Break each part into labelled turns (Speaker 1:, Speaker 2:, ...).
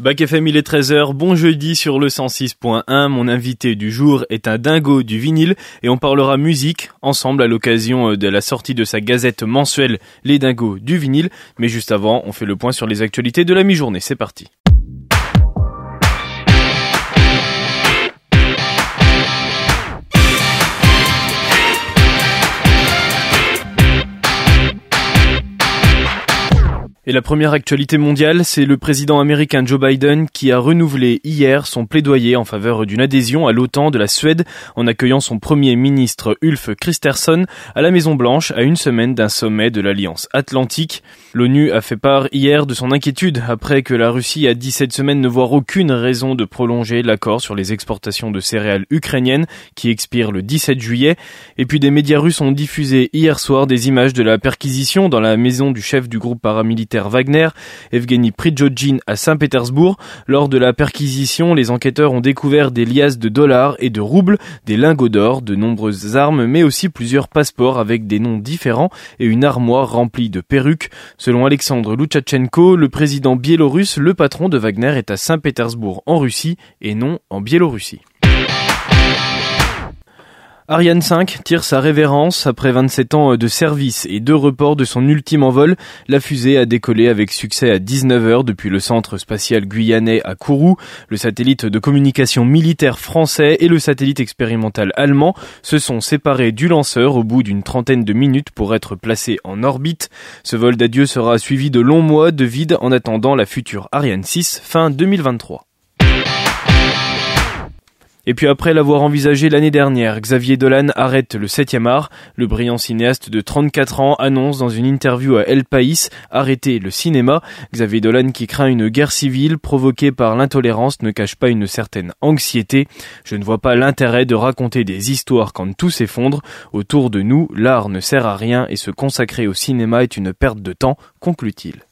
Speaker 1: Bac FM, il est 13h, bon jeudi sur le 106.1. Mon invité du jour est un dingo du vinyle et on parlera musique ensemble à l'occasion euh, de la sortie de sa gazette mensuelle Les Dingos du vinyle. Mais juste avant, on fait le point sur les actualités de la mi-journée. C'est parti. Et la première actualité mondiale, c'est le président américain Joe Biden qui a renouvelé hier son plaidoyer en faveur d'une adhésion à l'OTAN de la Suède en accueillant son premier ministre Ulf Kristersson à la Maison Blanche à une semaine d'un sommet de l'Alliance Atlantique. L'ONU a fait part hier de son inquiétude après que la Russie a dit cette semaine ne voir aucune raison de prolonger l'accord sur les exportations de céréales ukrainiennes qui expire le 17 juillet. Et puis des médias russes ont diffusé hier soir des images de la perquisition dans la maison du chef du groupe paramilitaire Wagner, Evgeny Pridjodjin à Saint-Pétersbourg. Lors de la perquisition, les enquêteurs ont découvert des liasses de dollars et de roubles, des lingots d'or, de nombreuses armes, mais aussi plusieurs passeports avec des noms différents et une armoire remplie de perruques. Selon Alexandre Loukachenko, le président biélorusse, le patron de Wagner est à Saint-Pétersbourg en Russie et non en Biélorussie. Ariane 5 tire sa révérence après 27 ans de service et deux reports de son ultime envol. La fusée a décollé avec succès à 19h depuis le centre spatial guyanais à Kourou. Le satellite de communication militaire français et le satellite expérimental allemand se sont séparés du lanceur au bout d'une trentaine de minutes pour être placés en orbite. Ce vol d'adieu sera suivi de longs mois de vide en attendant la future Ariane 6 fin 2023. Et puis après l'avoir envisagé l'année dernière, Xavier Dolan arrête le 7e art. Le brillant cinéaste de 34 ans annonce dans une interview à El País arrêter le cinéma. Xavier Dolan qui craint une guerre civile provoquée par l'intolérance ne cache pas une certaine anxiété. Je ne vois pas l'intérêt de raconter des histoires quand tout s'effondre. Autour de nous, l'art ne sert à rien et se consacrer au cinéma est une perte de temps, conclut-il.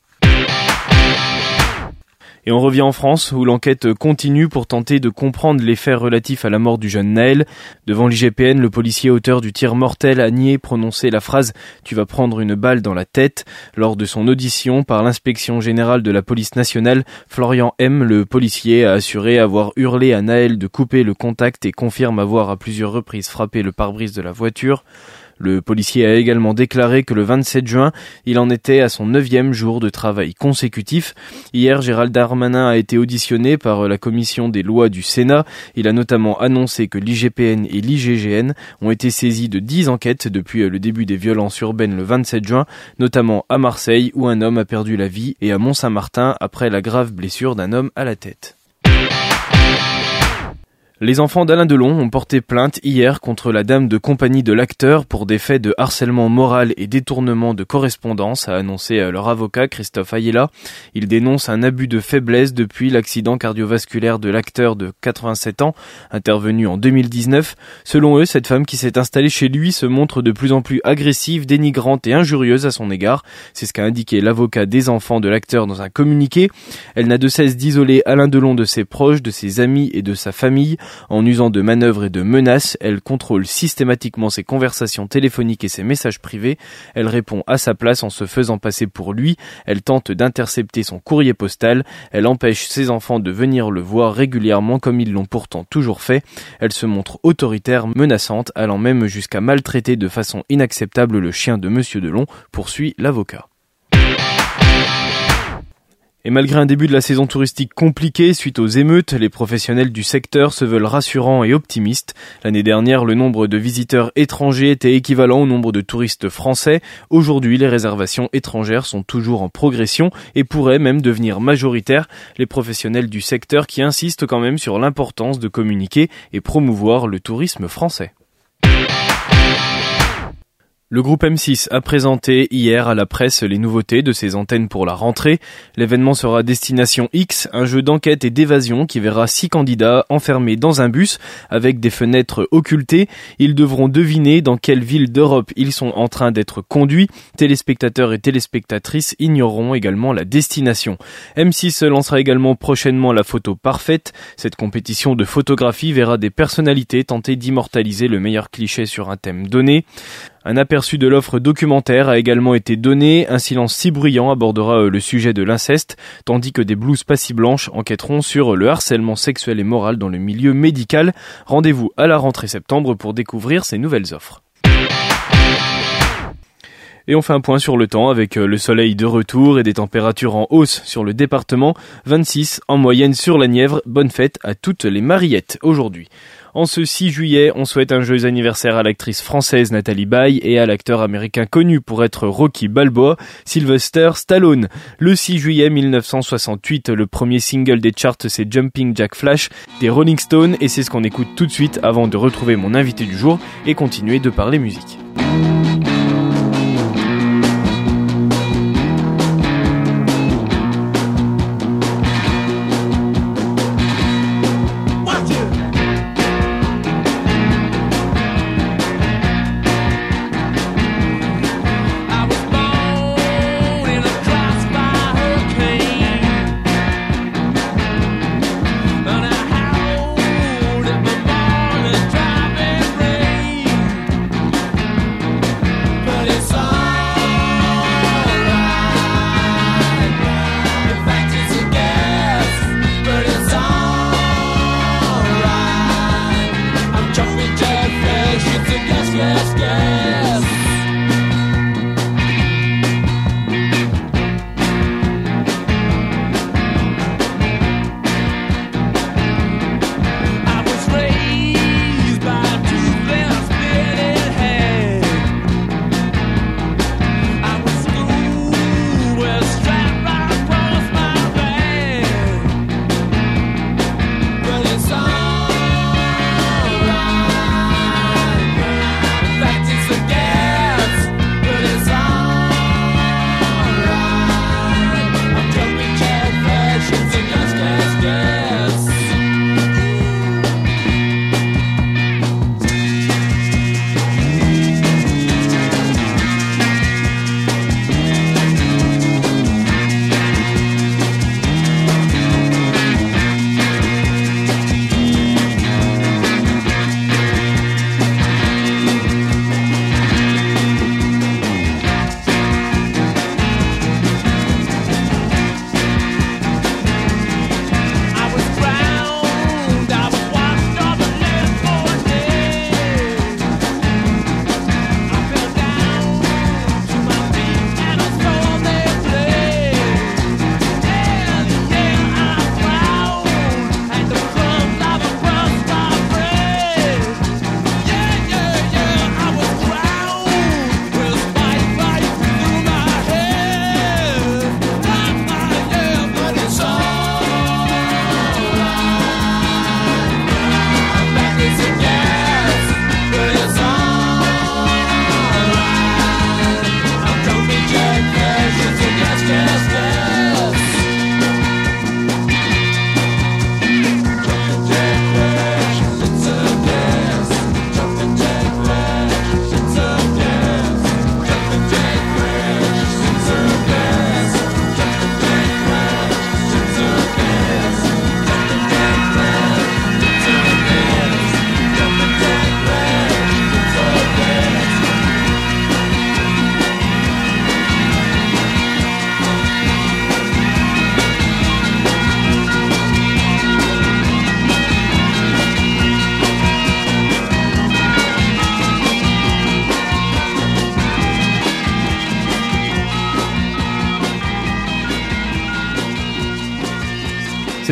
Speaker 1: Et on revient en France où l'enquête continue pour tenter de comprendre les faits relatifs à la mort du jeune Naël. Devant l'IGPN, le policier auteur du tir mortel a nié prononcer la phrase Tu vas prendre une balle dans la tête. Lors de son audition par l'inspection générale de la police nationale, Florian M, le policier, a assuré avoir hurlé à Naël de couper le contact et confirme avoir à plusieurs reprises frappé le pare-brise de la voiture. Le policier a également déclaré que le 27 juin, il en était à son neuvième jour de travail consécutif. Hier, Gérald Darmanin a été auditionné par la commission des lois du Sénat. Il a notamment annoncé que l'IGPN et l'IGGN ont été saisis de 10 enquêtes depuis le début des violences urbaines le 27 juin, notamment à Marseille où un homme a perdu la vie et à Mont-Saint-Martin après la grave blessure d'un homme à la tête. Les enfants d'Alain Delon ont porté plainte hier contre la dame de compagnie de l'acteur pour des faits de harcèlement moral et détournement de correspondance, a annoncé euh, leur avocat Christophe Ayela. Il dénonce un abus de faiblesse depuis l'accident cardiovasculaire de l'acteur de 87 ans, intervenu en 2019. Selon eux, cette femme qui s'est installée chez lui se montre de plus en plus agressive, dénigrante et injurieuse à son égard. C'est ce qu'a indiqué l'avocat des enfants de l'acteur dans un communiqué. Elle n'a de cesse d'isoler Alain Delon de ses proches, de ses amis et de sa famille. En usant de manœuvres et de menaces, elle contrôle systématiquement ses conversations téléphoniques et ses messages privés. Elle répond à sa place en se faisant passer pour lui. Elle tente d'intercepter son courrier postal. Elle empêche ses enfants de venir le voir régulièrement comme ils l'ont pourtant toujours fait. Elle se montre autoritaire, menaçante, allant même jusqu'à maltraiter de façon inacceptable le chien de Monsieur Delon, poursuit l'avocat. Et malgré un début de la saison touristique compliqué suite aux émeutes, les professionnels du secteur se veulent rassurants et optimistes. L'année dernière, le nombre de visiteurs étrangers était équivalent au nombre de touristes français. Aujourd'hui, les réservations étrangères sont toujours en progression et pourraient même devenir majoritaires. Les professionnels du secteur qui insistent quand même sur l'importance de communiquer et promouvoir le tourisme français. Le groupe M6 a présenté hier à la presse les nouveautés de ses antennes pour la rentrée. L'événement sera Destination X, un jeu d'enquête et d'évasion qui verra six candidats enfermés dans un bus avec des fenêtres occultées. Ils devront deviner dans quelle ville d'Europe ils sont en train d'être conduits. Téléspectateurs et téléspectatrices ignoreront également la destination. M6 lancera également prochainement la photo parfaite. Cette compétition de photographie verra des personnalités tenter d'immortaliser le meilleur cliché sur un thème donné.
Speaker 2: Un aperçu de l'offre documentaire a également été donné. Un silence si bruyant abordera euh, le sujet de l'inceste, tandis que des blouses pas si blanches enquêteront sur le harcèlement sexuel et moral dans le milieu médical. Rendez-vous à la rentrée septembre pour découvrir ces nouvelles offres. Et on fait un point sur le temps avec euh, le soleil de retour et des températures en hausse sur le département. 26 en moyenne sur la Nièvre. Bonne fête à toutes les mariettes aujourd'hui. En ce 6 juillet, on souhaite un joyeux anniversaire à l'actrice française Nathalie Baye et à l'acteur américain connu pour être Rocky Balboa, Sylvester Stallone. Le 6 juillet 1968, le premier single des charts c'est Jumping Jack Flash des Rolling Stones et c'est ce qu'on écoute tout de suite avant de retrouver mon invité du jour et continuer de parler musique.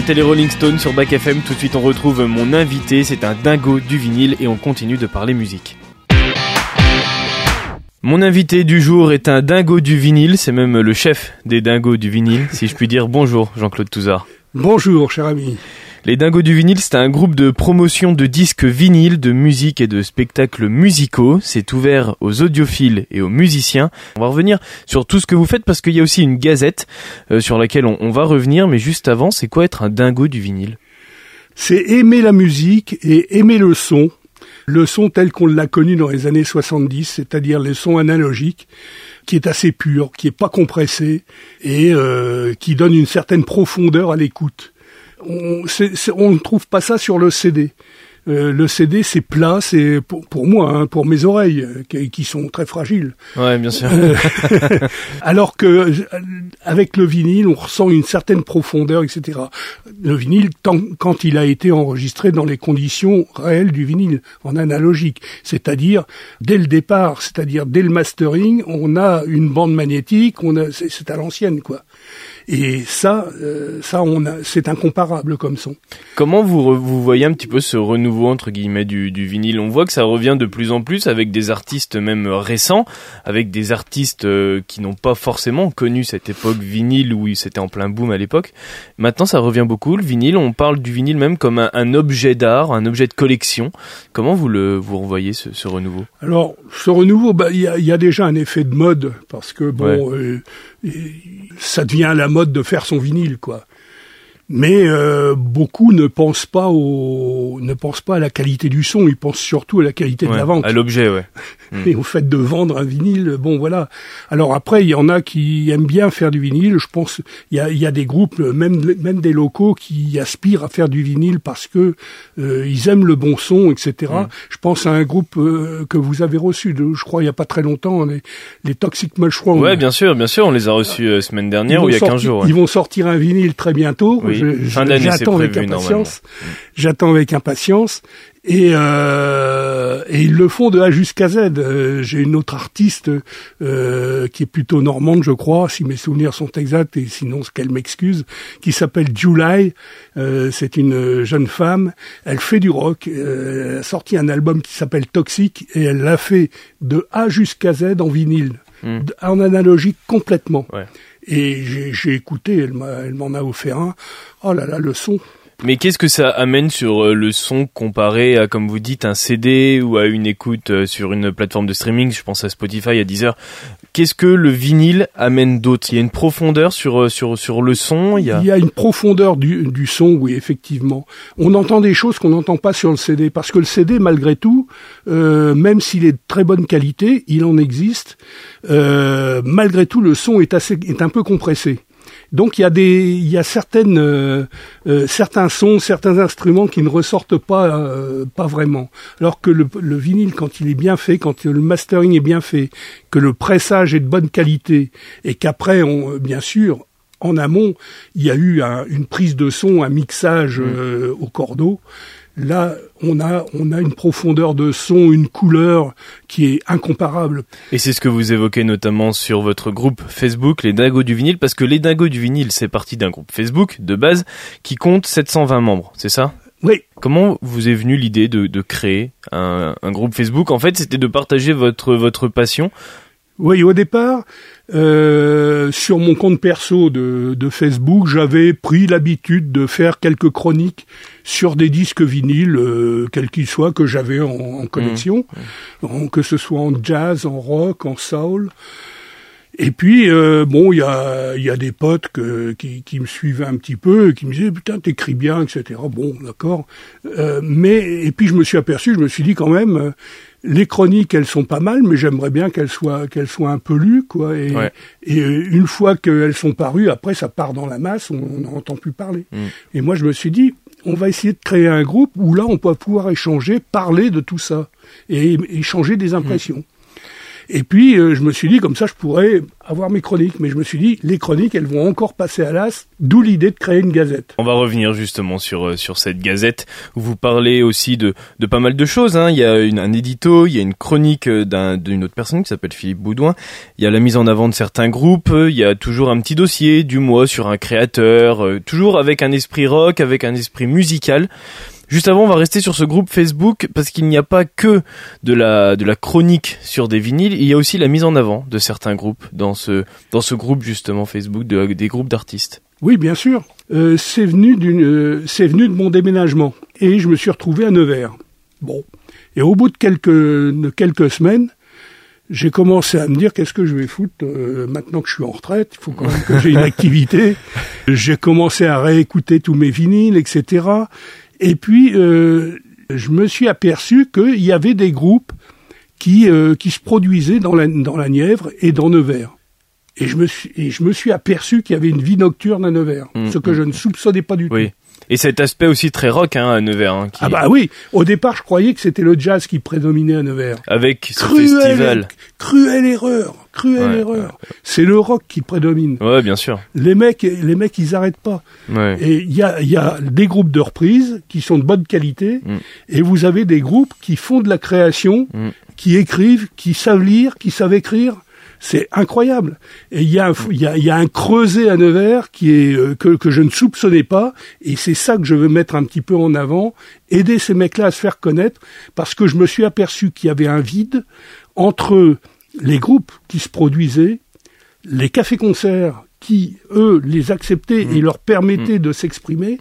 Speaker 2: C'était les Rolling Stones sur Back FM. Tout de suite, on retrouve mon invité. C'est un dingo du vinyle et on continue de parler musique. Mon invité du jour est un dingo du vinyle. C'est même le chef des dingos du vinyle, si je puis dire. Bonjour, Jean-Claude Touzard.
Speaker 3: Bonjour, cher ami.
Speaker 2: Les Dingos du vinyle, c'est un groupe de promotion de disques vinyles, de musique et de spectacles musicaux. C'est ouvert aux audiophiles et aux musiciens. On va revenir sur tout ce que vous faites parce qu'il y a aussi une gazette euh, sur laquelle on, va revenir. Mais juste avant, c'est quoi être un dingo du vinyle?
Speaker 3: C'est aimer la musique et aimer le son. Le son tel qu'on l'a connu dans les années 70, c'est-à-dire le son analogique qui est assez pur, qui est pas compressé et euh, qui donne une certaine profondeur à l'écoute on ne trouve pas ça sur le CD. Euh, le CD, c'est plat, c'est pour, pour moi, hein, pour mes oreilles, euh, qui, qui sont très fragiles.
Speaker 1: Ouais, bien sûr.
Speaker 3: Euh, alors que avec le vinyle, on ressent une certaine profondeur, etc. Le vinyle, tant, quand il a été enregistré dans les conditions réelles du vinyle, en analogique, c'est-à-dire dès le départ, c'est-à-dire dès le mastering, on a une bande magnétique, on a, c'est à l'ancienne, quoi. Et ça, euh, ça, on a, c'est incomparable comme son.
Speaker 1: Comment vous, vous voyez un petit peu ce renouveau entre guillemets du, du vinyle? On voit que ça revient de plus en plus avec des artistes même récents, avec des artistes euh, qui n'ont pas forcément connu cette époque vinyle où c'était en plein boom à l'époque. Maintenant, ça revient beaucoup le vinyle. On parle du vinyle même comme un, un objet d'art, un objet de collection. Comment vous le vous revoyez ce, ce renouveau?
Speaker 3: Alors, ce renouveau, bah, il y, a, y a déjà un effet de mode parce que bon, euh, ça devient la mode de faire son vinyle, quoi. Mais euh, beaucoup ne pensent pas au, ne pensent pas à la qualité du son. Ils pensent surtout à la qualité de la vente
Speaker 1: À l'objet, ouais.
Speaker 3: et au fait de vendre un vinyle. Bon, voilà. Alors après, il y en a qui aiment bien faire du vinyle. Je pense, il y a, il y a des groupes, même même des locaux, qui aspirent à faire du vinyle parce que euh, ils aiment le bon son, etc.
Speaker 1: Mm.
Speaker 3: Je pense à un groupe euh, que vous avez reçu, de, je crois, il y a pas très longtemps, les, les Toxic Mushroom.
Speaker 1: Ouais, bien sûr, bien sûr. On les a reçus euh, semaine dernière ou il y a 15
Speaker 3: sortir-
Speaker 1: jours. ouais.
Speaker 3: Ils vont sortir un vinyle très bientôt.
Speaker 1: Oui,
Speaker 3: J'attends avec impatience. J'attends avec impatience. Et, euh, et ils le font de A jusqu'à Z. Euh, J'ai une autre artiste euh, qui est plutôt normande, je crois, si mes souvenirs sont exacts, et sinon qu'elle m'excuse, qui s'appelle July. Euh, C'est une jeune femme. Elle fait du rock. Euh, elle a sorti un album qui s'appelle Toxic et elle l'a fait de A jusqu'à Z en vinyle,
Speaker 1: Mm.
Speaker 3: en analogique complètement.
Speaker 1: Ouais.
Speaker 3: Et j'ai écouté, elle m'en a offert un. Oh là là, le son.
Speaker 1: Mais qu'est-ce que ça amène sur euh, le son comparé à, comme vous dites, un CD ou à une écoute euh, sur une plateforme de streaming? Je pense à Spotify, à Deezer. Qu'est-ce que le vinyle amène d'autre? Il y a une profondeur sur euh, sur sur le son. Il y a.
Speaker 3: Il y a une profondeur du, du son, oui, effectivement. On entend des choses qu'on n'entend pas sur le CD, parce que le CD, malgré tout, euh, même s'il est de très bonne qualité, il en existe. euh, malgré tout, le son est assez, est un peu compressé. Donc il y a des, il y a certaines, euh, euh, certains sons, certains instruments qui ne ressortent pas, euh, pas vraiment. Alors que le, le vinyle, quand il est bien fait, quand le mastering est bien fait, que le pressage est de bonne qualité, et qu'après, on, bien sûr, en amont, il y a eu un- une prise de son, un mixage euh, au cordeau. Là, on a, on a une profondeur de son, une couleur qui est incomparable.
Speaker 1: Et c'est ce que vous évoquez notamment sur votre groupe Facebook, les Dingos du vinyle, parce que les Dingos du vinyle, c'est parti d'un groupe Facebook de base qui compte 720 membres, c'est ça?
Speaker 3: Oui,
Speaker 1: Comment vous est venue l'idée de, de créer un, un groupe Facebook? En fait, c'était de partager votre votre passion.
Speaker 3: Oui, au départ, euh, sur mon compte perso de, de Facebook, j'avais pris l'habitude de faire quelques chroniques sur des disques vinyles, euh, quels qu'ils soient, que j'avais en, en collection, en- que ce soit en jazz, en rock, en soul. Et puis, euh, bon, il y a, y a des potes que, qui, qui me suivaient un petit peu, et qui me disaient, putain, t'écris bien, etc. Bon, d'accord. Euh, mais, et puis je me suis aperçu, je me suis dit quand même, euh, les chroniques, elles sont pas mal, mais j'aimerais bien qu'elles soient, qu'elles soient un peu lues, quoi. Et,
Speaker 1: Ouais.
Speaker 3: et euh, une fois qu'elles sont parues, après, ça part dans la masse, on n'en entend plus parler.
Speaker 1: Mm.
Speaker 3: Et moi, je me suis dit, on va essayer de créer un groupe où là, on peut pouvoir échanger, parler de tout ça, et échanger des impressions. Et puis, euh, je me suis dit, comme ça, je pourrais avoir mes chroniques. Mais je me suis dit, les chroniques, elles vont encore passer à l'as, d'où l'idée de créer une gazette.
Speaker 1: On va revenir justement sur euh, sur cette gazette vous parlez aussi de de pas mal de choses. Hein. Il y a une, un édito, il y a une chronique euh, d'un- d'une autre personne qui s'appelle Philippe Boudouin. Il y a la mise en avant de certains groupes. euh, Il y a toujours un petit dossier du mois sur un créateur, euh, toujours avec un esprit rock, avec un esprit musical. Juste avant, on va rester sur ce groupe Facebook parce qu'il n'y a pas que de la de la chronique sur des vinyles, il y a aussi la mise en avant de certains groupes dans ce dans ce groupe justement Facebook de, des groupes d'artistes.
Speaker 3: Oui, bien sûr. Euh, c'est venu d'une, euh, c'est venu de mon déménagement. Et je me suis retrouvé à Nevers. Bon. Et au bout de quelques, de quelques semaines, j'ai commencé à me dire qu'est-ce que je vais foutre euh, maintenant que je suis en retraite. Il faut quand même que j'ai une activité. J'ai commencé à réécouter tous mes vinyles, etc. Et puis, euh, je me suis aperçu qu'il y avait des groupes qui, euh, qui se produisaient dans la, dans la Nièvre et dans Nevers. Et je me suis, et je me suis aperçu qu'il y avait une vie nocturne à Nevers,
Speaker 1: Mm,
Speaker 3: ce que
Speaker 1: mm.
Speaker 3: je ne soupçonnais pas du tout.
Speaker 1: Oui. Et cet aspect aussi très rock hein, à Nevers. Hein, qui...
Speaker 3: Ah bah oui, au départ je croyais que c'était le jazz qui prédominait à Nevers.
Speaker 1: Avec ce
Speaker 3: Cruelle,
Speaker 1: festival.
Speaker 3: cruelle erreur, cruelle
Speaker 1: Ouais,
Speaker 3: erreur. C'est le rock qui prédomine.
Speaker 1: Ouais, bien sûr.
Speaker 3: Les mecs, les mecs, ils arrêtent pas.
Speaker 1: Ouais.
Speaker 3: Et il y a, y a des groupes de reprises qui sont de bonne qualité,
Speaker 1: Mm.
Speaker 3: et vous avez des groupes qui font de la création,
Speaker 1: Mm.
Speaker 3: qui écrivent, qui savent lire, qui savent écrire. C'est incroyable. Et il y, a un y, a, y a un creuset à Nevers qui est euh, que, que je ne soupçonnais pas, et c'est ça que je veux mettre un petit peu en avant, aider ces mecs-là à se faire connaître, parce que je me suis aperçu qu'il y avait un vide entre les groupes qui se produisaient, les cafés-concerts qui, eux, les acceptaient et leur permettaient de s'exprimer,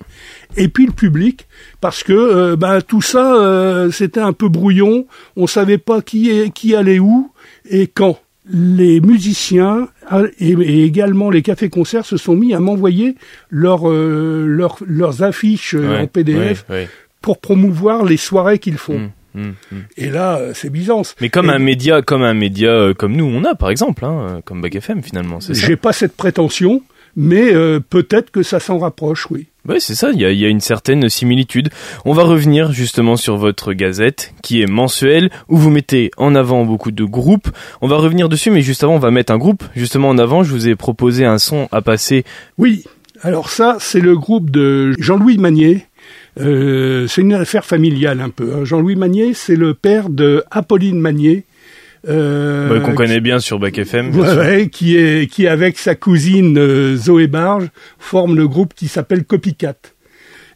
Speaker 3: et puis le public, parce que euh, ben, tout ça, euh, c'était un peu brouillon, on savait pas qui, est, qui allait où et quand. Les musiciens ah, et, et également les cafés-concerts se sont mis à m'envoyer leurs euh, leurs- leurs affiches euh,
Speaker 1: Ouais,
Speaker 3: en PDF
Speaker 1: ouais, ouais.
Speaker 3: pour promouvoir les soirées qu'ils font.
Speaker 1: Mm, mm, mm.
Speaker 3: Et là, euh, c'est Byzance.
Speaker 1: Mais comme
Speaker 3: Et
Speaker 1: un média, comme un média euh, comme nous, on a par exemple, hein, euh, comme Bac FM finalement.
Speaker 3: J'ai pas cette prétention, mais euh, peut-être que ça s'en rapproche, oui.
Speaker 1: Ouais, c'est ça. Il y y a une certaine similitude. On va revenir justement sur votre gazette, qui est mensuelle, où vous mettez en avant beaucoup de groupes. On va revenir dessus, mais juste avant, on va mettre un groupe justement en avant. Je vous ai proposé un son à passer.
Speaker 3: Oui, alors ça, c'est le groupe de Jean-Louis Magnier. Euh, c'est une affaire familiale un peu. hein. Jean-Louis Magnier, c'est le père de Apolline Magnier. euh,
Speaker 1: qu'on connaît bien sur Bac FM. bien
Speaker 3: Ouais,
Speaker 1: sûr.
Speaker 3: qui est qui avec sa cousine euh, Zoé Barge forme le groupe qui s'appelle Copycat.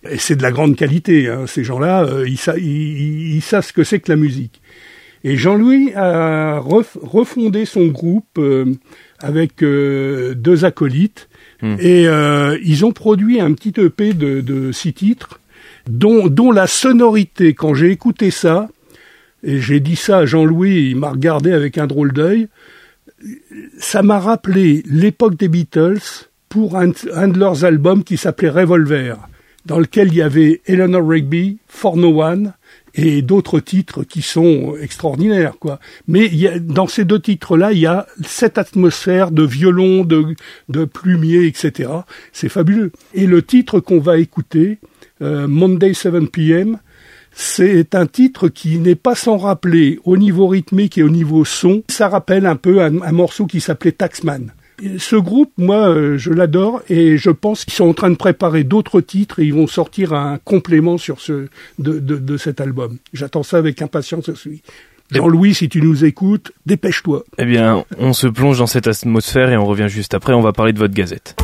Speaker 3: Et c'est de la grande qualité. Hein. Ces gens-là, euh, ils, sa- ils- savent ce que c'est que la musique. Et Jean-Louis a ref- refondé son groupe euh, avec deux acolytes.
Speaker 1: Hmm.
Speaker 3: Et euh, ils ont produit un petit EP de, de six titres, dont, dont la sonorité, quand j'ai écouté ça, et j'ai dit ça à Jean-Louis, il m'a regardé avec un drôle d'œil, ça m'a rappelé l'époque des Beatles pour un, de leurs albums qui s'appelait Revolver, dans lequel il y avait Eleanor Rigby, For No One et d'autres titres qui sont extraordinaires, quoi. Mais il y a, dans ces deux titres-là, il y a cette atmosphère de violon, de, de plumier, etc. C'est fabuleux. Et le titre qu'on va écouter, euh, Monday 7 p.m., c'est un titre qui n'est pas sans rappeler au niveau rythmique et au niveau son. Ça rappelle un peu un, morceau qui s'appelait Taxman. Ce groupe, moi, euh, je l'adore et je pense qu'ils sont en train de préparer d'autres titres et ils vont sortir un complément sur ce de, de, de cet album. J'attends ça avec impatience aussi. Jean-Louis, si tu nous écoutes, dépêche-toi.
Speaker 1: Eh bien, on se plonge dans cette atmosphère et on revient juste après. On va parler de votre gazette.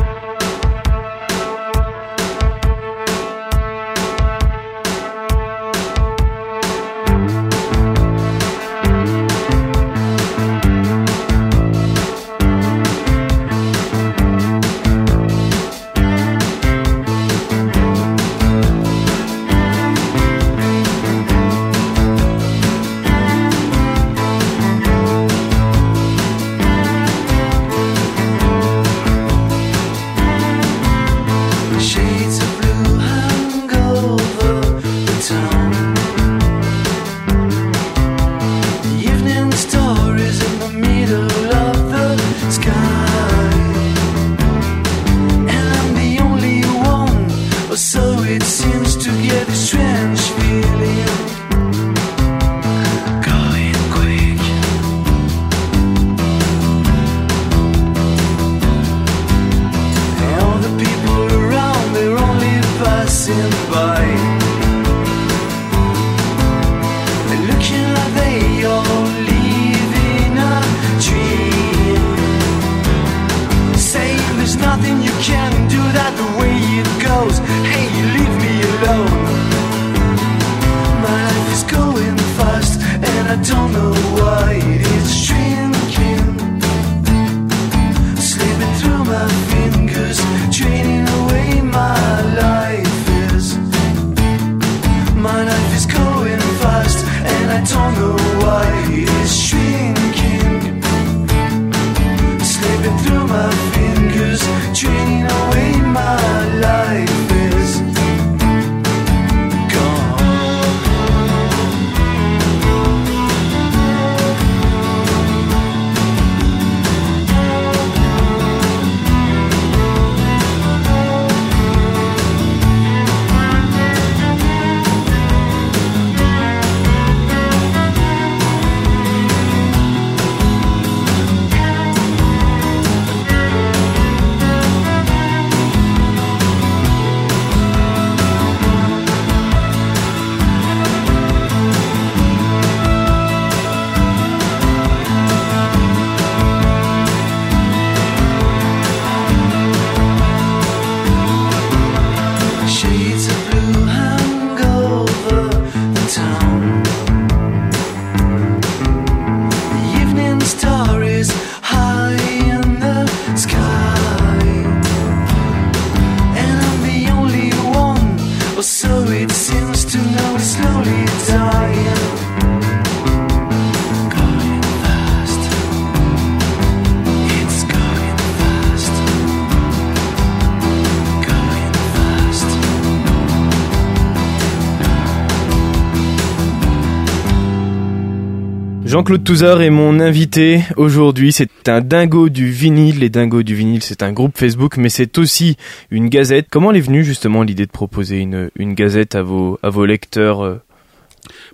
Speaker 1: Jean-Claude Touzard est mon invité aujourd'hui. C'est un dingo du vinyle. Les dingos du vinyle, c'est un groupe Facebook, mais c'est aussi une gazette. Comment est venue justement l'idée de proposer une, une gazette à vos, à vos lecteurs euh,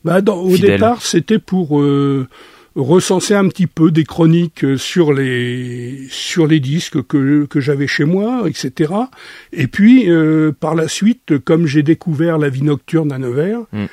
Speaker 3: Bah, dans- au départ, c'était pour euh, recenser un petit peu des chroniques euh, sur les sur les disques que que j'avais chez moi, etc. Et puis euh, par la suite, comme j'ai découvert la vie nocturne à Nevers,
Speaker 1: Mm.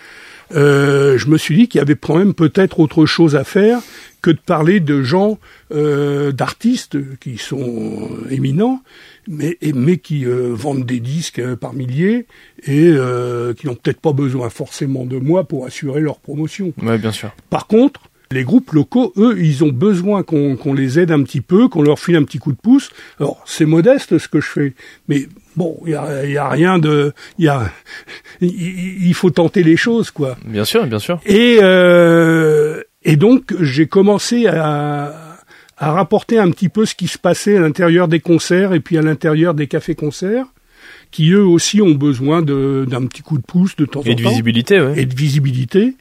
Speaker 3: Euh, je me suis dit qu'il y avait quand même peut-être autre chose à faire que de parler de gens, euh, d'artistes qui sont éminents, mais, qui euh, vendent des disques euh, par milliers et euh, qui n'ont peut-être pas besoin forcément de moi pour assurer leur promotion.
Speaker 1: Ouais, bien sûr.
Speaker 3: Par contre, les groupes locaux, eux, ils ont besoin qu'on les aide un petit peu, qu'on leur file un petit coup de pouce. Alors, c'est modeste ce que je fais, mais bon, il y a, y a rien de, il y a, il faut tenter les choses, quoi.
Speaker 1: Bien sûr, bien sûr.
Speaker 3: Et, euh, et donc, j'ai commencé à, à rapporter un petit peu ce qui se passait à l'intérieur des concerts et puis à l'intérieur des cafés-concerts, qui eux aussi ont besoin de- d'un petit coup de pouce de temps
Speaker 1: Et
Speaker 3: en
Speaker 1: de
Speaker 3: temps
Speaker 1: visibilité, ouais.
Speaker 3: et de visibilité.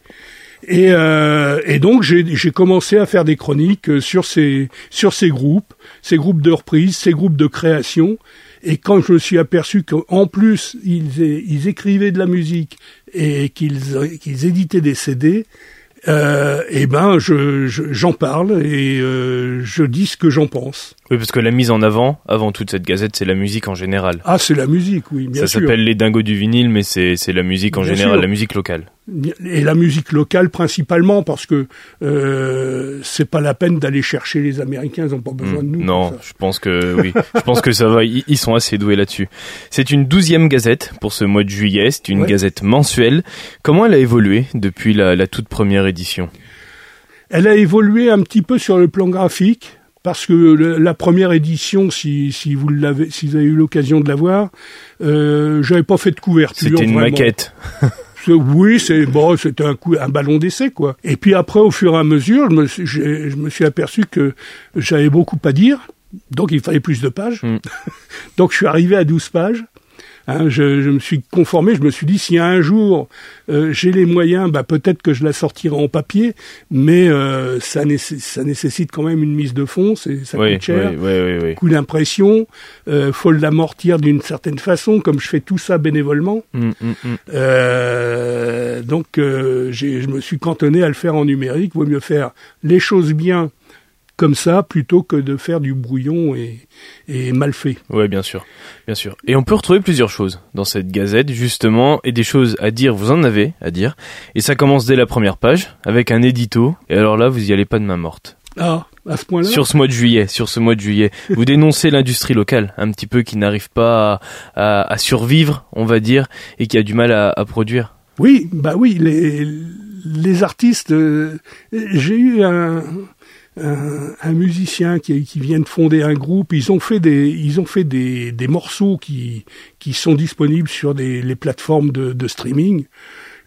Speaker 3: Et, euh, et donc j'ai commencé à faire des chroniques euh, sur ces sur ces groupes, ces groupes de reprise, ces groupes de création. Et quand je me suis aperçu qu'en plus ils, ils écrivaient de la musique et qu'ils qu'ils éditaient des CD, euh, eh ben je je- j'en parle et euh, je dis ce que j'en pense.
Speaker 1: Oui, parce que la mise en avant, avant toute cette gazette, c'est la musique en général.
Speaker 3: Ah c'est la musique, oui, bien
Speaker 1: Ça
Speaker 3: sûr.
Speaker 1: s'appelle les dingos du vinyle, mais c'est c'est la musique en
Speaker 3: Bien
Speaker 1: général,
Speaker 3: sûr.
Speaker 1: la musique locale.
Speaker 3: Et la musique locale principalement parce que euh, c'est pas la peine d'aller chercher les Américains, ils ont pas besoin de nous.
Speaker 1: Hmm. non, je pense que oui. je pense que ça va. Ils, ils sont assez doués là-dessus. C'est une douzième gazette pour ce mois de juillet. C'est une
Speaker 3: Ouais.
Speaker 1: gazette mensuelle. Comment elle a évolué depuis la, la toute première édition?
Speaker 3: Elle a évolué un petit peu sur le plan graphique parce que le- la première édition, si, si vous l'avez, si vous avez eu l'occasion de la voir, euh, j'avais pas fait de couverture.
Speaker 1: C'était une
Speaker 3: vraiment.
Speaker 1: maquette.
Speaker 3: Oui, c'est bon, c'était un coup, un ballon d'essai quoi. Et puis après, au fur et à mesure, je me, suis- j'ai- je me suis aperçu que j'avais beaucoup à dire, donc il fallait plus de pages.
Speaker 1: Mm.
Speaker 3: donc je suis arrivé à 12 pages. Hein, je, je me suis conformé, je me suis dit si un jour euh, j'ai les moyens, bah peut-être que je la sortirai en papier, mais euh, ça, nécess- ça nécessite quand même une mise de fond, c'est ça
Speaker 1: Oui,
Speaker 3: coûte cher
Speaker 1: oui,
Speaker 3: coup d'impression, euh, faut l'amortir d'une certaine façon, comme je fais tout ça bénévolement.
Speaker 1: Mm, mm, mm.
Speaker 3: Euh, donc, euh, je me suis cantonné à le faire en numérique. Vaut mieux faire les choses bien comme ça plutôt que de faire du brouillon et, et mal fait.
Speaker 1: Ouais, bien sûr, bien sûr. Et on peut retrouver plusieurs choses dans cette gazette, justement, et des choses à dire, vous en avez à dire. Et ça commence dès la première page, avec un édito. Et alors là, vous y allez pas de main morte.
Speaker 3: Ah, à ce point-là?
Speaker 1: Sur ce mois de juillet, sur ce mois de juillet, vous dénoncez l'industrie locale, un petit peu qui n'arrive pas à, à- à survivre, on va dire, et qui a du mal à, à produire.
Speaker 3: Oui, bah oui, les, les artistes. euh, J'ai eu un, un, un musicien qui, qui vient de fonder un groupe. Ils ont fait des, ils ont fait des, des morceaux qui, qui sont disponibles sur des, les plateformes de, de streaming.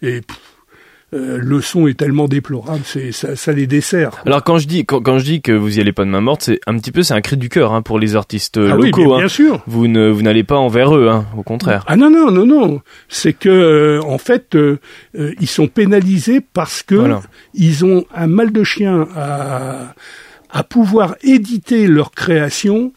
Speaker 3: Et euh, le son est tellement déplorable, c'est ça, ça les dessert. quoi.
Speaker 1: Alors quand je dis quand, quand je dis que vous y allez pas de main morte, c'est un petit peu c'est un cri du cœur hein, pour les artistes euh,
Speaker 3: ah oui,
Speaker 1: locaux.
Speaker 3: bien,
Speaker 1: hein.
Speaker 3: bien sûr.
Speaker 1: Vous ne vous n'allez pas envers eux, hein, au contraire.
Speaker 3: Ah non non non non, c'est que euh, en fait euh, ils sont pénalisés parce que
Speaker 1: Voilà.
Speaker 3: ils ont un mal de chien à à pouvoir éditer leur création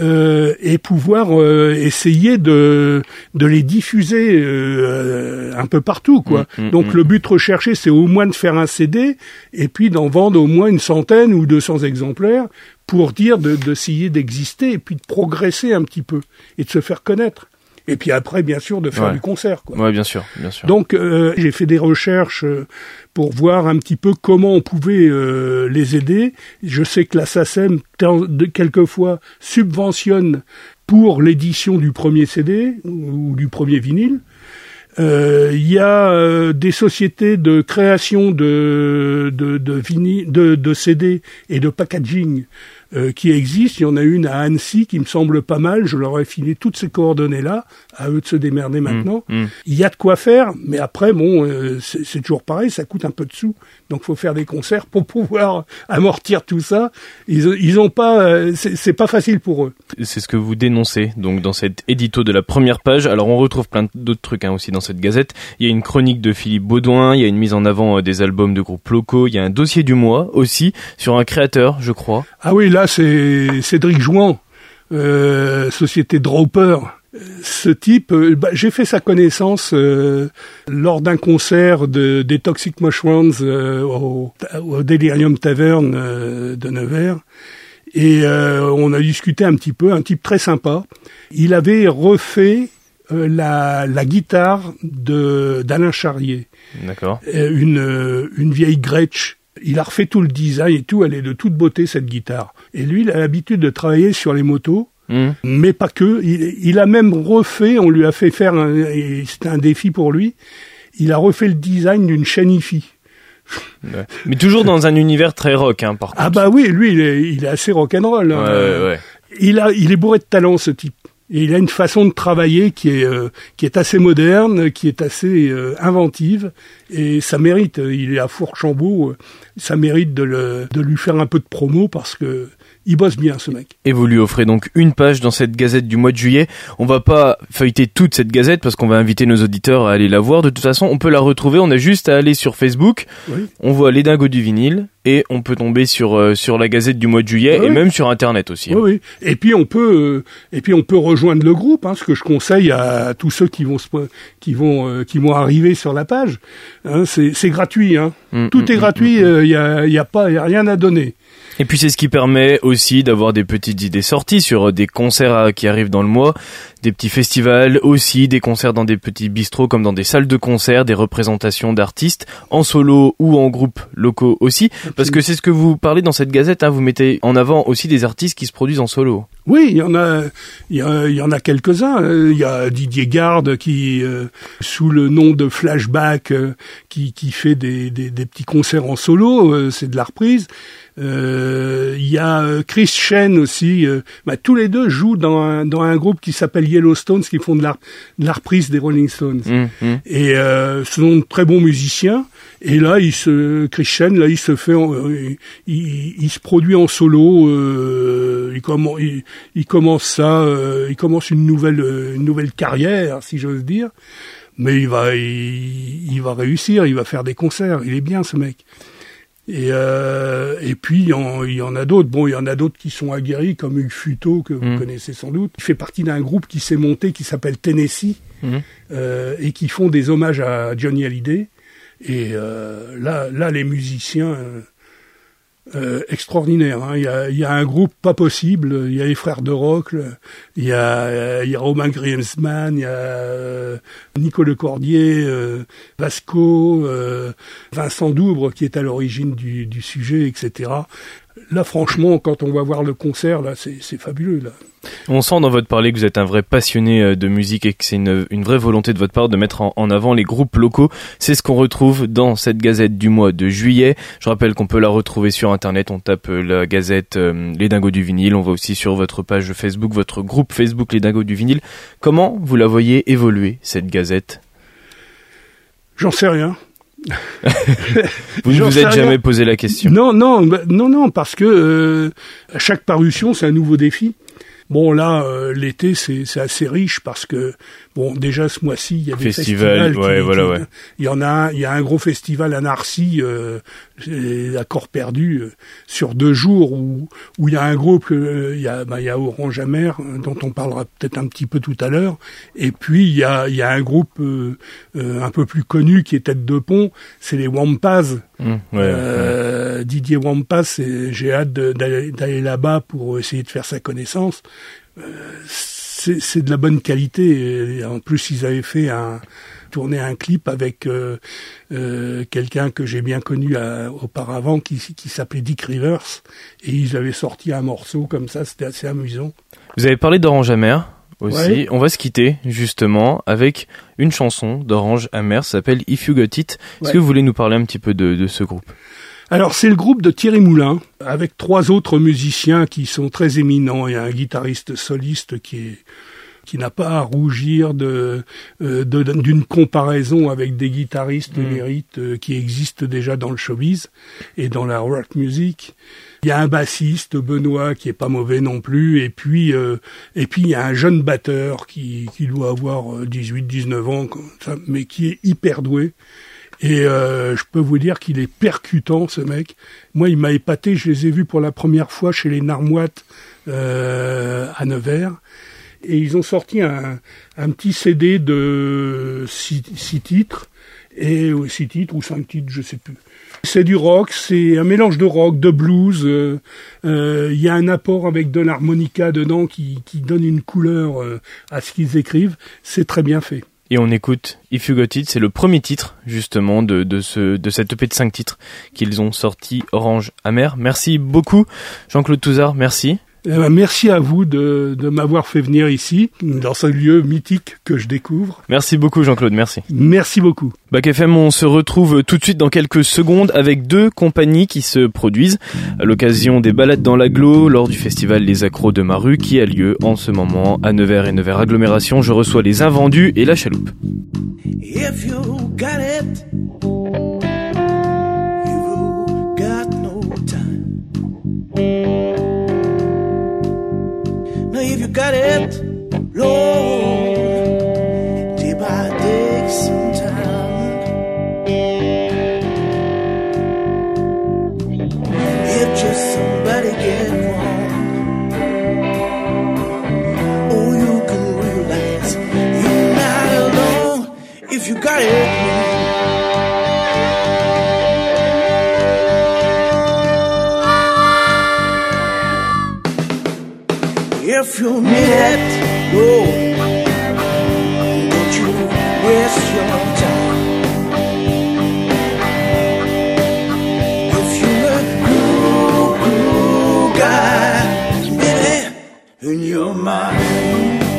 Speaker 3: euh, et pouvoir euh, essayer de de les diffuser euh, un peu partout quoi.
Speaker 1: Mm, mm,
Speaker 3: Donc
Speaker 1: mm.
Speaker 3: le but recherché c'est au moins de faire un CD et puis d'en vendre au moins une centaine ou 200 exemplaires pour dire de d'essayer d'exister et puis de progresser un petit peu et de se faire connaître. Et puis après bien sûr de faire
Speaker 1: Ouais.
Speaker 3: du concert quoi.
Speaker 1: Ouais, bien sûr, bien sûr.
Speaker 3: Donc euh, j'ai fait des recherches euh, pour voir un petit peu comment on pouvait euh, les aider. Je sais que la SACEM quelquefois subventionne pour l'édition du premier CD ou du premier vinyle. Euh, Il y a euh, des sociétés de création de de de, vinyle, de, de CD et de packaging euh, qui existent. Il y en a une à Annecy qui me semble pas mal. Je leur ai filé toutes ces coordonnées-là. À eux de se démerder maintenant.
Speaker 1: mmh.
Speaker 3: Il y a de quoi faire, mais après, bon, euh, c'est toujours pareil, ça coûte un peu de sous. Donc, faut faire des concerts pour pouvoir amortir tout ça. Ils, ils ont pas, euh, c'est pas facile pour eux.
Speaker 1: C'est ce que vous dénoncez donc dans cet édito de la première page. Alors on retrouve plein d'autres trucs hein, aussi dans cette gazette. Il y a une chronique de Philippe Baudouin, il y a une mise en avant euh, des albums de groupes locaux, il y a un dossier du mois aussi sur un créateur, je crois.
Speaker 3: Ah oui, là, c'est Cédric Jouan, euh, société Dropper. Ce type, euh, bah, j'ai fait sa connaissance euh, lors d'un concert de, des Toxic Mushrooms euh, au, au Delirium Tavern euh, de Nevers. Et euh, on a discuté un petit peu, un type très sympa. Il avait refait euh, la, la guitare de d'Alain Charrier,
Speaker 1: D'accord.
Speaker 3: une, une vieille Gretsch. Il a refait tout le design et tout, elle est de toute beauté cette guitare. Et lui, il a l'habitude de travailler sur les motos,
Speaker 1: Mmh.
Speaker 3: mais pas que. Il, il a même refait, on lui a fait faire, c'était un défi pour lui, il a refait le design d'une chaîne IFI.
Speaker 1: Ouais. Mais toujours dans un univers très rock, hein, par contre.
Speaker 3: Ah bah oui, lui, il est, il est assez rock'n'roll.
Speaker 1: Ouais,
Speaker 3: hein.
Speaker 1: ouais, ouais.
Speaker 3: il a, il est bourré de talent ce type. Et il a une façon de travailler qui est, euh, qui est assez moderne, qui est assez euh, inventive, et ça mérite. euh, Il est à Fourchambault, ça mérite de, le, de lui faire un peu de promo parce que il bosse bien ce mec.
Speaker 1: Et vous lui offrez donc une page dans cette gazette du mois de juillet. On va pas feuilleter toute cette gazette parce qu'on va inviter nos auditeurs à aller la voir. De toute façon, on peut la retrouver. On a juste à aller sur Facebook.
Speaker 3: Oui.
Speaker 1: On voit les dingos du vinyle et on peut tomber sur euh, sur la gazette du mois de juillet et même sur internet aussi. hein.
Speaker 3: Oui, oui. Et puis on peut, euh, et puis on peut rejoindre le groupe, hein, ce que je conseille à tous ceux qui vont se, qui vont, euh, qui vont arriver sur la page. Hein, c'est, gratuit. Hein.
Speaker 1: Mm,
Speaker 3: Tout
Speaker 1: mm,
Speaker 3: est
Speaker 1: mm,
Speaker 3: gratuit. Il y a, y a pas, y a rien à donner.
Speaker 1: Et puis c'est ce qui permet aussi d'avoir des petites idées sorties sur euh, des concerts euh, qui arrivent dans le mois, des petits festivals aussi, des concerts dans des petits bistrots comme dans des salles de concert, des représentations d'artistes en solo ou en groupe locaux aussi. Parce que c'est ce que vous parlez dans cette gazette, hein, vous mettez en avant aussi des artistes qui se produisent en solo.
Speaker 3: Oui, il y en a, il y, en a quelques-uns. Euh, Il y a Didier Garde qui, euh, sous le nom de Flashback, euh, qui, qui fait des, des, petits concerts en solo. euh, c'est de la reprise. Il y a Chris Chen aussi. bah, tous les deux jouent dans un, dans un groupe qui s'appelle Yellowstones, qui font de la, de la reprise des Rolling Stones.
Speaker 1: Hum, hum.
Speaker 3: Et euh, ce sont de très bons musiciens. Et là, il se, Christian, là, il se fait, en- euh, il, il- il se produit en solo. euh, il, commen- il, il commence ça, euh, il commence une nouvelle, une nouvelle carrière, si j'ose dire. Mais il va, il va réussir. Il va faire des concerts. Il est bien, ce mec. Et, euh, et puis il y, en, il y en a d'autres. Bon, il y en a d'autres qui sont aguerris, comme Hugues Futo que vous
Speaker 1: Mm.
Speaker 3: connaissez sans doute. Il fait partie d'un groupe qui s'est monté, qui s'appelle Tennessee
Speaker 1: Mhm.
Speaker 3: euh, et qui font des hommages à Johnny Hallyday. Et euh, là, là, les musiciens euh, extraordinaires. hein. Il, y a, il y a un groupe pas possible. Il y a les frères de rock. Il y a, euh, il y a Romain Griezmann. Il y a euh, Nico Lecordier, euh, Vasco, euh, Vincent Doubre qui est à l'origine du, du sujet, etc. Là, franchement, quand on va voir le concert, là, c'est fabuleux. Là.
Speaker 1: On sent dans votre parler que vous êtes un vrai passionné euh, de musique et que c'est une, une vraie volonté de votre part de mettre en, en avant les groupes locaux. C'est ce qu'on retrouve dans cette gazette du mois de juillet. Je rappelle qu'on peut la retrouver sur internet. On tape euh, la gazette euh, Les Dingos du vinyle. On va aussi sur votre page Facebook, votre groupe Facebook Les Dingos du vinyle. Comment vous la voyez évoluer cette gazette?
Speaker 3: J'en sais rien.
Speaker 1: Vous ne vous êtes jamais posé la question.
Speaker 3: Non, non, bah, non, non, parce que euh, chaque parution, c'est un nouveau défi. Bon, là, euh, l'été, c'est c'est assez riche parce que, bon, déjà ce mois-ci, il y a des
Speaker 1: Festival,
Speaker 3: festivals.
Speaker 1: ouais, voilà,
Speaker 3: qui-
Speaker 1: ouais.
Speaker 3: Il y en a un, il y a un gros festival à Narcy, euh, c'est à corps perdu, euh, sur deux jours où où il y a un groupe, euh, il y a, bah, il y a Orange Amer, euh, dont on parlera peut-être un petit peu tout à l'heure, et puis il y a, il y a un groupe euh, euh, un peu plus connu qui est tête de pont, c'est les Wampas.
Speaker 1: Mmh, ouais, ouais.
Speaker 3: Euh, Didier Wampas, j'ai hâte d'aller là-bas pour essayer de faire sa connaissance. Euh, c'est c'est de la bonne qualité. Et en plus, ils avaient fait un, tourné un clip avec euh, euh, quelqu'un que j'ai bien connu à- auparavant qui, qui s'appelait Dick Rivers et ils avaient sorti un morceau comme ça, c'était assez amusant.
Speaker 1: Vous avez parlé d'Orange Amer aussi.
Speaker 3: Ouais.
Speaker 1: On va se quitter justement avec une chanson d'Orange Amer, ça s'appelle If You Got It. Est-ce
Speaker 3: Ouais.
Speaker 1: que vous voulez nous parler un petit peu de, de ce groupe?
Speaker 3: Alors c'est le groupe de Thierry Moulin avec trois autres musiciens qui sont très éminents. Il y a un guitariste soliste qui est qui n'a pas à rougir de euh, d'une comparaison avec des guitaristes
Speaker 1: Mm.
Speaker 3: émérites euh, qui existent déjà dans le showbiz et dans la rock music. Il y a un bassiste Benoît qui est pas mauvais non plus et puis euh, et puis il y a un jeune batteur qui qui doit avoir 18 19 ans comme ça, mais qui est hyper doué. Et euh, je peux vous dire qu'il est percutant, ce mec. Moi, il m'a épaté. Je les ai vus pour la première fois chez les Narmoites euh, à Nevers. Et ils ont sorti un, petit CD de six, titres, et ou six titres ou cinq titres, je sais plus. C'est du rock, c'est un mélange de rock, de blues. euh, euh, Il y a un apport avec de l'harmonica dedans qui, donne une couleur euh, à ce qu'ils écrivent. C'est très bien fait.
Speaker 1: Et on écoute If You Got It, c'est le premier titre justement de, de cette EP de 5 titres qu'ils ont sorti Orange Amer. Merci beaucoup Jean-Claude Touzard, merci.
Speaker 3: Eh ben, merci à vous de, de m'avoir fait venir ici, dans ce lieu mythique que je découvre.
Speaker 1: Merci beaucoup Jean-Claude, merci.
Speaker 3: Merci beaucoup.
Speaker 1: Bac FM, on se retrouve tout de suite dans quelques secondes avec deux compagnies qui se produisent à l'occasion des balades dans l'agglo lors du festival Les Accros de Maru qui a lieu en ce moment à Nevers et Nevers Agglomération. Je reçois les Invendus et la Chaloupe.
Speaker 4: If you got it, If you got it, Lord, day by day some time. If just somebody get wrong, oh you can realize you're not alone if you got it. If you need it, oh, don't you waste your time. If you're a cool, cool guy, baby, in your mind.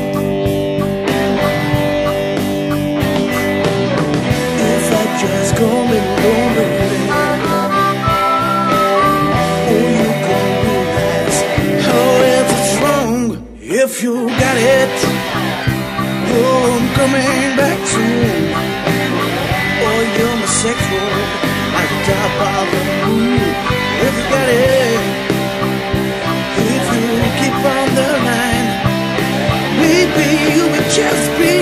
Speaker 4: If you got it. Oh, I'm coming back soon. Oh, you're my sexual at the top of the moon. If you got it, if you keep on the line, maybe you will just be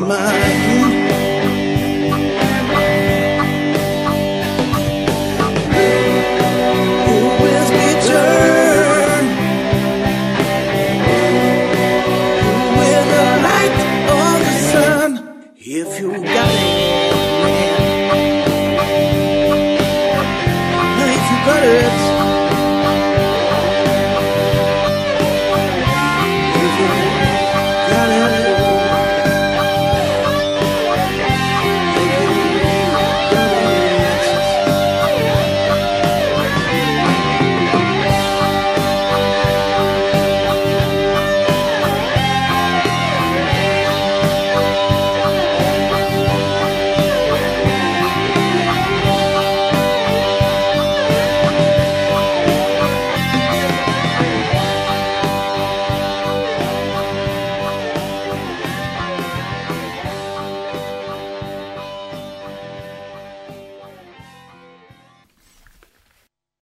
Speaker 4: mind.